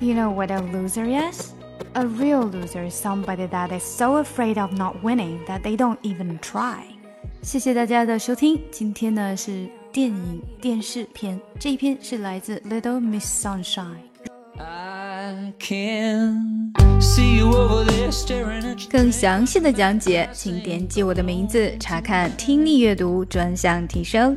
you know what a loser is? A real loser is somebody that is so afraid of not winning that they don't even try. 谢谢大家的收听，今天呢是电影电视篇，这一篇是来自 Little Miss Sunshine。更详细的讲解，请点击我的名字查看听力阅读专项提升。